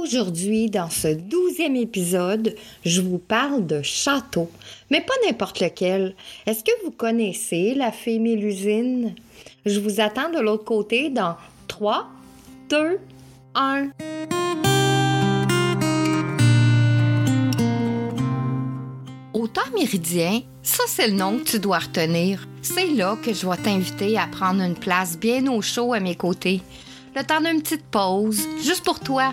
Aujourd'hui, dans ce douzième épisode, je vous parle de château, mais pas n'importe lequel. Est-ce que vous connaissez la fée Mélusine? Je vous attends de l'autre côté dans 3, 2, 1. Au temps méridien, ça c'est le nom que tu dois retenir. C'est là que je vais t'inviter à prendre une place bien au chaud à mes côtés. Le temps d'une petite pause, juste pour toi,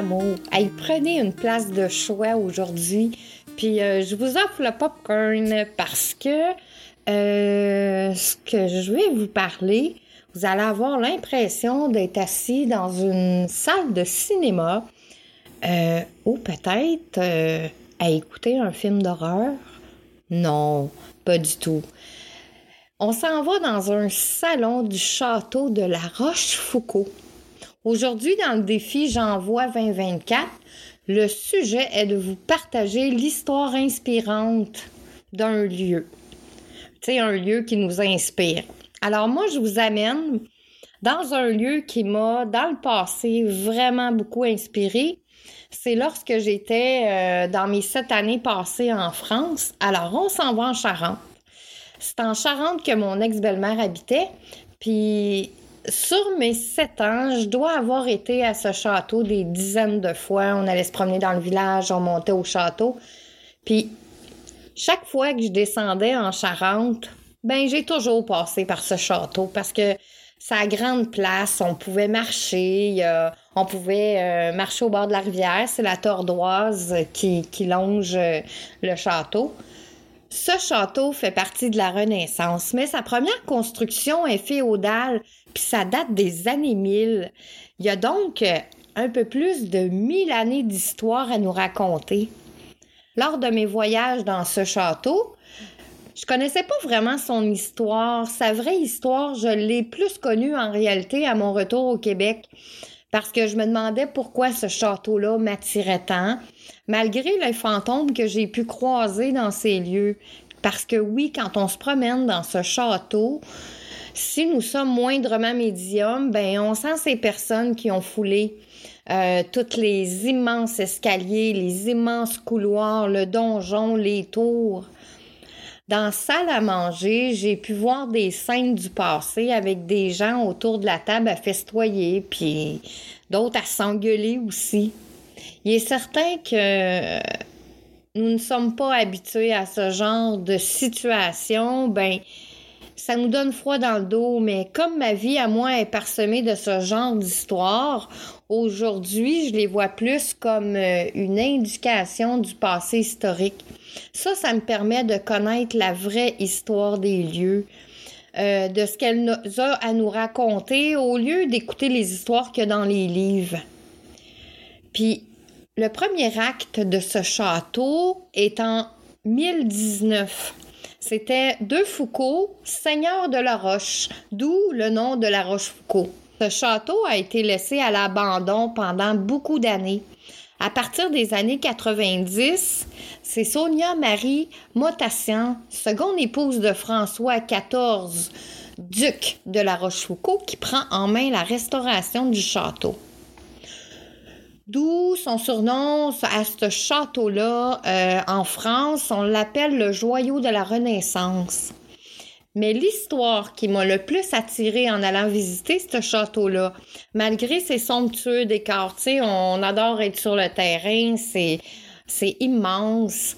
Mes amours. prenez une place de choix aujourd'hui. Puis euh, je vous offre le popcorn parce que euh, ce que je vais vous parler, vous allez avoir l'impression d'être assis dans une salle de cinéma euh, ou peut-être à écouter un film d'horreur. Non, pas du tout. On s'en va dans un salon du château de la Rochefoucauld. Aujourd'hui, dans le défi J'envoie 2024, le sujet est de vous partager l'histoire inspirante d'un lieu. Tu sais, un lieu qui nous inspire. Alors moi, je vous amène dans un lieu qui m'a, dans le passé, vraiment beaucoup inspiré. C'est lorsque j'étais euh, dans mes sept années passées en France. Alors, on s'en va en Charente. C'est en Charente que mon ex-belle-mère habitait. Puis sur mes sept ans, je dois avoir été à ce château des dizaines de fois. On allait se promener dans le village, on montait au château. Puis, chaque fois que je descendais en Charente, ben j'ai toujours passé par ce château parce que à grande place, on pouvait marcher, on pouvait euh, marcher au bord de la rivière, c'est la tordoise qui, qui longe euh, le château. Ce château fait partie de la Renaissance, mais sa première construction est féodale, puis ça date des années 1000. Il y a donc euh, un peu plus de 1000 années d'histoire à nous raconter. Lors de mes voyages dans ce château, je connaissais pas vraiment son histoire. Sa vraie histoire, je l'ai plus connue en réalité à mon retour au Québec parce que je me demandais pourquoi ce château-là m'attirait tant, malgré les fantômes que j'ai pu croiser dans ces lieux. Parce que oui, quand on se promène dans ce château, si nous sommes moindrement médiums, ben on sent ces personnes qui ont foulé euh, toutes les immenses escaliers, les immenses couloirs, le donjon, les tours. Dans salle à manger, j'ai pu voir des scènes du passé avec des gens autour de la table à festoyer, puis d'autres à s'engueuler aussi. Il est certain que nous ne sommes pas habitués à ce genre de situation. Ben, ça nous donne froid dans le dos, mais comme ma vie à moi est parsemée de ce genre d'histoire, aujourd'hui, je les vois plus comme euh, une indication du passé historique. Ça, ça me permet de connaître la vraie histoire des lieux. euh, de ce qu'elle a à nous raconter au lieu d'écouter les histoires qu'il y a dans les livres. Puis, le premier acte de ce château est en 1019. C'était De Foucault, seigneur de la Roche, d'où le nom de la Rochefoucauld. Ce château a été laissé à l'abandon pendant beaucoup d'années. À partir des années 90, c'est Sonia Marie Motassian, seconde épouse de François XIV, duc de la Rochefoucauld, qui prend en main la restauration du château. D'où son surnom à ce château-là euh, en France, on l'appelle le joyau de la Renaissance. Mais l'histoire qui m'a le plus attirée en allant visiter ce château-là, malgré ses somptueux décors, on adore être sur le terrain, c'est, c'est immense,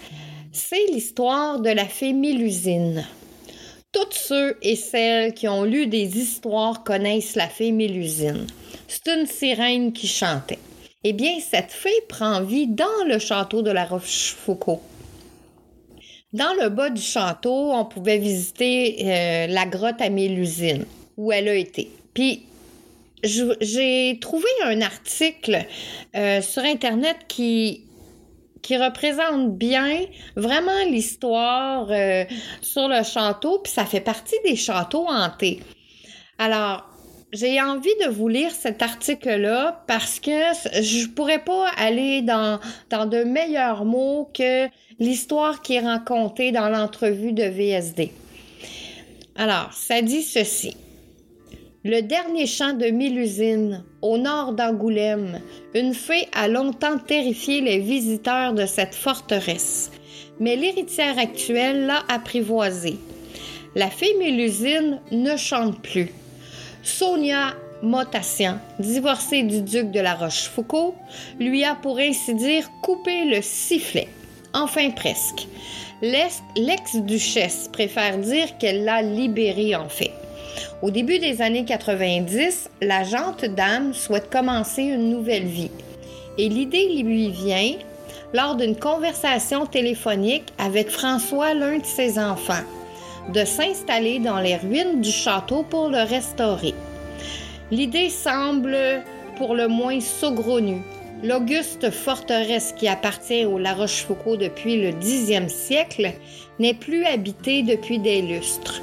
c'est l'histoire de la fée Mélusine. Tous ceux et celles qui ont lu des histoires connaissent la fée Mélusine. C'est une sirène qui chantait. Eh bien, cette fée prend vie dans le château de la Rochefoucauld. Dans le bas du château, on pouvait visiter euh, la grotte à Mélusine, où elle a été. Puis, j'ai trouvé un article euh, sur Internet qui, représente bien vraiment l'histoire euh, sur le château, puis ça fait partie des châteaux hantés. Alors, j'ai envie de vous lire cet article-là parce que je pourrais pas aller dans, de meilleurs mots que l'histoire qui est racontée dans l'entrevue de VSD. Alors, ça dit ceci. Le dernier chant de Mélusine, au nord d'Angoulême, une fée a longtemps terrifié les visiteurs de cette forteresse, mais l'héritière actuelle l'a apprivoisée. La fée Mélusine ne chante plus. Sonia Motassian, divorcée du duc de la Rochefoucauld, lui a pour ainsi dire coupé le sifflet. Enfin presque. L'ex-duchesse préfère dire qu'elle l'a libérée en fait. Au début des années 90, la jante dame souhaite commencer une nouvelle vie. Et l'idée lui vient lors d'une conversation téléphonique avec François, l'un de ses enfants de s'installer dans les ruines du château pour le restaurer. L'idée semble pour le moins saugrenue. L'auguste forteresse qui appartient au La Rochefoucauld depuis le Xe siècle n'est plus habitée depuis des lustres.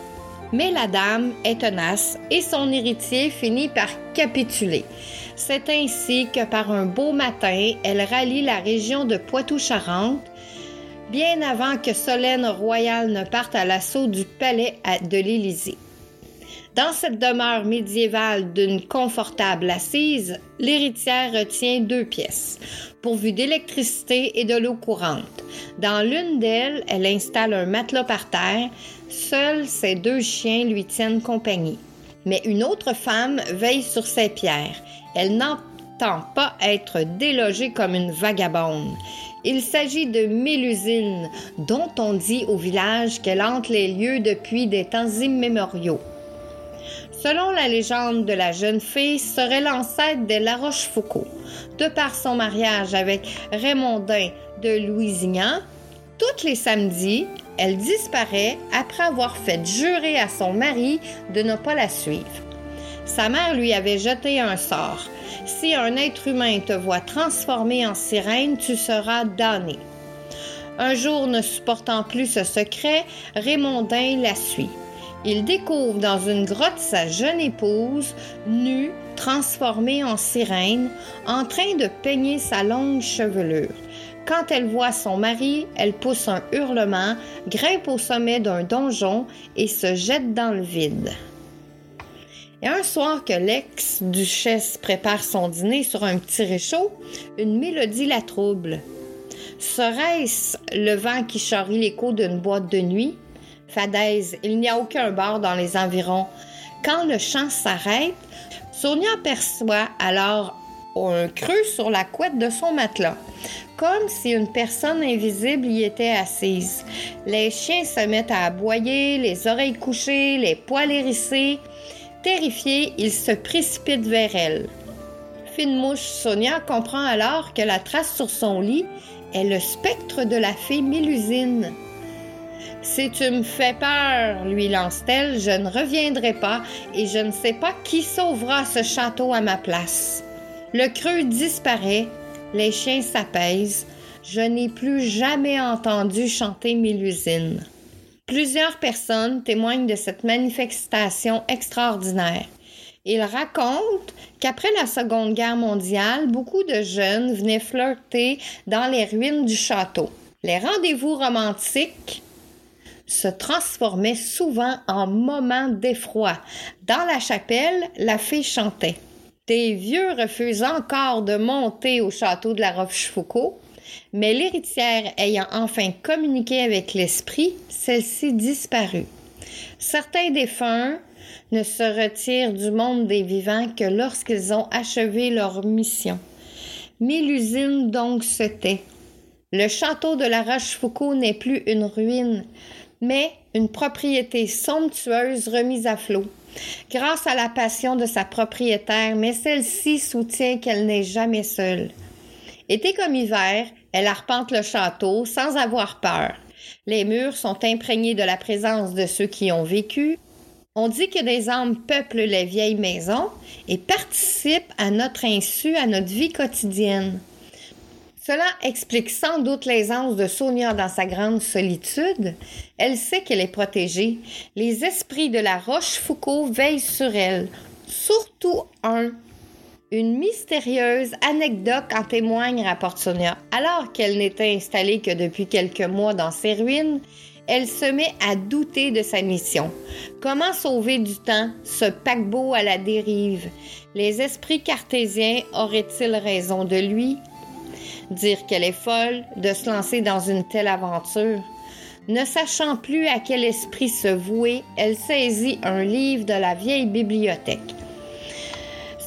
Mais la dame est tenace et son héritier finit par capituler. C'est ainsi que par un beau matin, elle rallie la région de Poitou-Charentes bien avant que Solène royale ne parte à l'assaut du palais de l'Élysée. Dans cette demeure médiévale d'une confortable assise, l'héritière retient deux pièces, pourvues d'électricité et de l'eau courante. Dans l'une d'elles, elle installe un matelas par terre. Seuls ses deux chiens lui tiennent compagnie. Mais une autre femme veille sur ses pierres. Elle n'entend pas être délogée comme une vagabonde. Il s'agit de Mélusine, dont on dit au village qu'elle hante les lieux depuis des temps immémoriaux. Selon la légende de la jeune fille, serait l'ancêtre de La Rochefoucauld. De par son mariage avec Raymondin de Louisignan, tous les samedis, elle disparaît après avoir fait jurer à son mari de ne pas la suivre. Sa mère lui avait jeté un sort. Si un être humain te voit transformé en sirène, tu seras damné. Un jour, ne supportant plus ce secret, Raymondin la suit. Il découvre dans une grotte sa jeune épouse, nue, transformée en sirène, en train de peigner sa longue chevelure. Quand elle voit son mari, elle pousse un hurlement, grimpe au sommet d'un donjon et se jette dans le vide. Et un soir que l'ex-duchesse prépare son dîner sur un petit réchaud, une mélodie la trouble. Serait-ce le vent qui charrie l'écho d'une boîte de nuit? Fadaise, il n'y a aucun bar dans les environs. Quand le chant s'arrête, Sonia perçoit alors un creux sur la couette de son matelas, comme si une personne invisible y était assise. Les chiens se mettent à aboyer, les oreilles couchées, les poils hérissés. Terrifié, il se précipite vers elle. Fine mouche, Sonia comprend alors que la trace sur son lit est le spectre de la fée Mélusine. Si tu me fais peur, lui lance-t-elle, je ne reviendrai pas et je ne sais pas qui sauvera ce château à ma place. Le creux disparaît, les chiens s'apaisent. Je n'ai plus jamais entendu chanter Mélusine. Plusieurs personnes témoignent de cette manifestation extraordinaire. Ils racontent qu'après la Seconde Guerre mondiale, beaucoup de jeunes venaient flirter dans les ruines du château. Les rendez-vous romantiques se transformaient souvent en moments d'effroi. Dans la chapelle, la fée chantait. Des vieux refusent encore de monter au château de la Rochefoucauld, mais l'héritière ayant enfin communiqué avec l'esprit, celle-ci disparut. Certains défunts ne se retirent du monde des vivants que lorsqu'ils ont achevé leur mission. Mélusine donc se tait. Le château de la Rochefoucauld n'est plus une ruine, mais une propriété somptueuse remise à flot grâce à la passion de sa propriétaire, mais celle-ci soutient qu'elle n'est jamais seule. Été comme hiver, elle arpente le château sans avoir peur. Les murs sont imprégnés de la présence de ceux qui ont vécu. On dit que des âmes peuplent les vieilles maisons et participent à notre insu à notre vie quotidienne. Cela explique sans doute l'aisance de Sonia dans sa grande solitude. Elle sait qu'elle est protégée. Les esprits de la Rochefoucauld veillent sur elle. Surtout un. Une mystérieuse anecdote en témoigne, rapporte Sonia. Alors qu'elle n'était installée que depuis quelques mois dans ses ruines, elle se met à douter de sa mission. Comment sauver du temps, ce paquebot à la dérive? Les esprits cartésiens auraient-ils raison de lui? dire qu'elle est folle de se lancer dans une telle aventure. Ne sachant plus à quel esprit se vouer, elle saisit un livre de la vieille bibliothèque.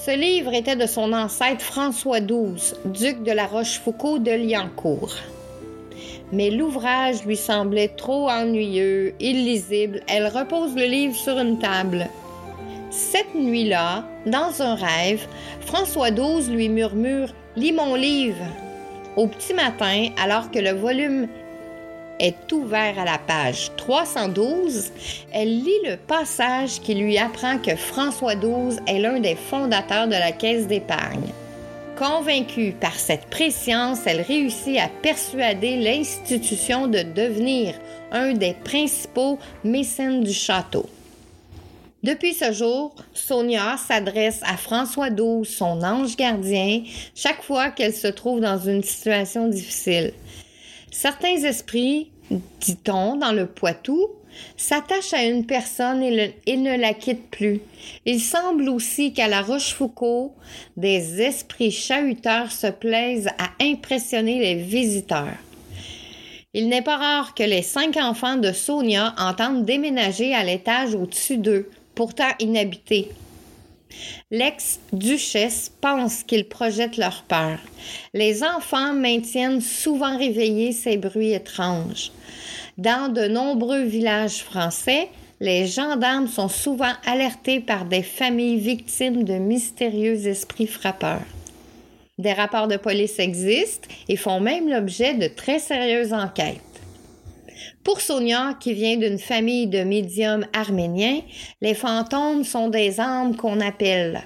Ce livre était de son ancêtre François XII, duc de la Rochefoucauld de Liancourt. Mais l'ouvrage lui semblait trop ennuyeux, illisible. Elle repose le livre sur une table. Cette nuit-là, dans un rêve, François XII lui murmure Lis mon livre. Au petit matin, alors que le volume est ouvert à la page 312, elle lit le passage qui lui apprend que François XII est l'un des fondateurs de la Caisse d'épargne. Convaincue par cette préscience, elle réussit à persuader l'institution de devenir un des principaux mécènes du château. Depuis ce jour, Sonia s'adresse à François XII, son ange gardien, chaque fois qu'elle se trouve dans une situation difficile. Certains esprits, dit-on dans le Poitou, s'attachent à une personne et, ne la quittent plus. Il semble aussi qu'à la Rochefoucauld, des esprits chahuteurs se plaisent à impressionner les visiteurs. Il n'est pas rare que les cinq enfants de Sonia entendent déménager à l'étage au-dessus d'eux pourtant inhabité. L'ex-duchesse pense qu'ils projettent leur peur. Les enfants maintiennent souvent réveillés ces bruits étranges. Dans de nombreux villages français, les gendarmes sont souvent alertés par des familles victimes de mystérieux esprits frappeurs. Des rapports de police existent et font même l'objet de très sérieuses enquêtes. Pour Sonia, qui vient d'une famille de médiums arméniens, les fantômes sont des âmes qu'on appelle.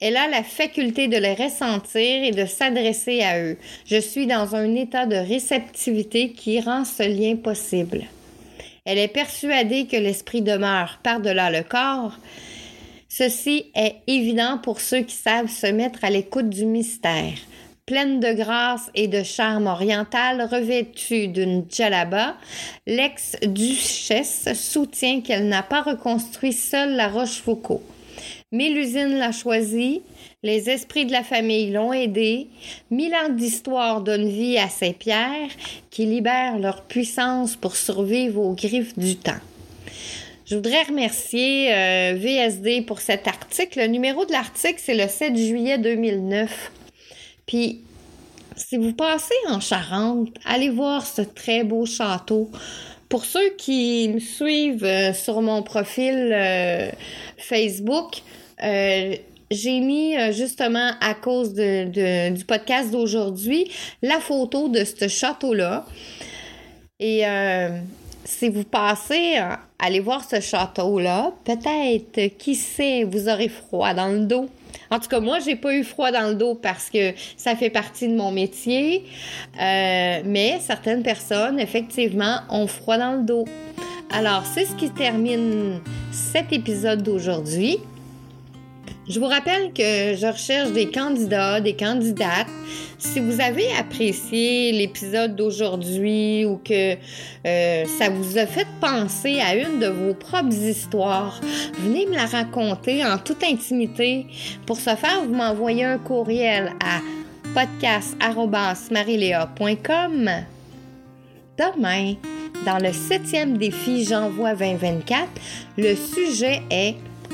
Elle a la faculté de les ressentir et de s'adresser à eux. Je suis dans un état de réceptivité qui rend ce lien possible. Elle est persuadée que l'esprit demeure par-delà le corps. Ceci est évident pour ceux qui savent se mettre à l'écoute du mystère pleine de grâce et de charme oriental, revêtue d'une djellaba, l'ex-duchesse soutient qu'elle n'a pas reconstruit seule la Rochefoucauld. Mélusine l'a choisie, les esprits de la famille l'ont aidé, mille ans d'histoire donnent vie à ces pierres qui libèrent leur puissance pour survivre aux griffes du temps. Je voudrais remercier euh, VSD pour cet article. Le numéro de l'article, c'est le 7 juillet 2009. Puis, si vous passez en Charente, allez voir ce très beau château. Pour ceux qui me suivent euh, sur mon profil euh, Facebook, euh, j'ai mis justement à cause du podcast d'aujourd'hui la photo de ce château-là. Et si vous passez, allez voir ce château-là, peut-être, qui sait, vous aurez froid dans le dos. En tout cas, moi, j'ai pas eu froid dans le dos parce que ça fait partie de mon métier. Euh, mais certaines personnes, effectivement, ont froid dans le dos. Alors, c'est ce qui termine cet épisode d'aujourd'hui. Je vous rappelle que je recherche des candidats, des candidates. Si vous avez apprécié l'épisode d'aujourd'hui ou que euh, ça vous a fait penser à une de vos propres histoires, venez me la raconter en toute intimité. Pour ce faire, vous m'envoyez un courriel à podcast.marilea.com. Demain, dans le septième défi J'envoie 2024, le sujet est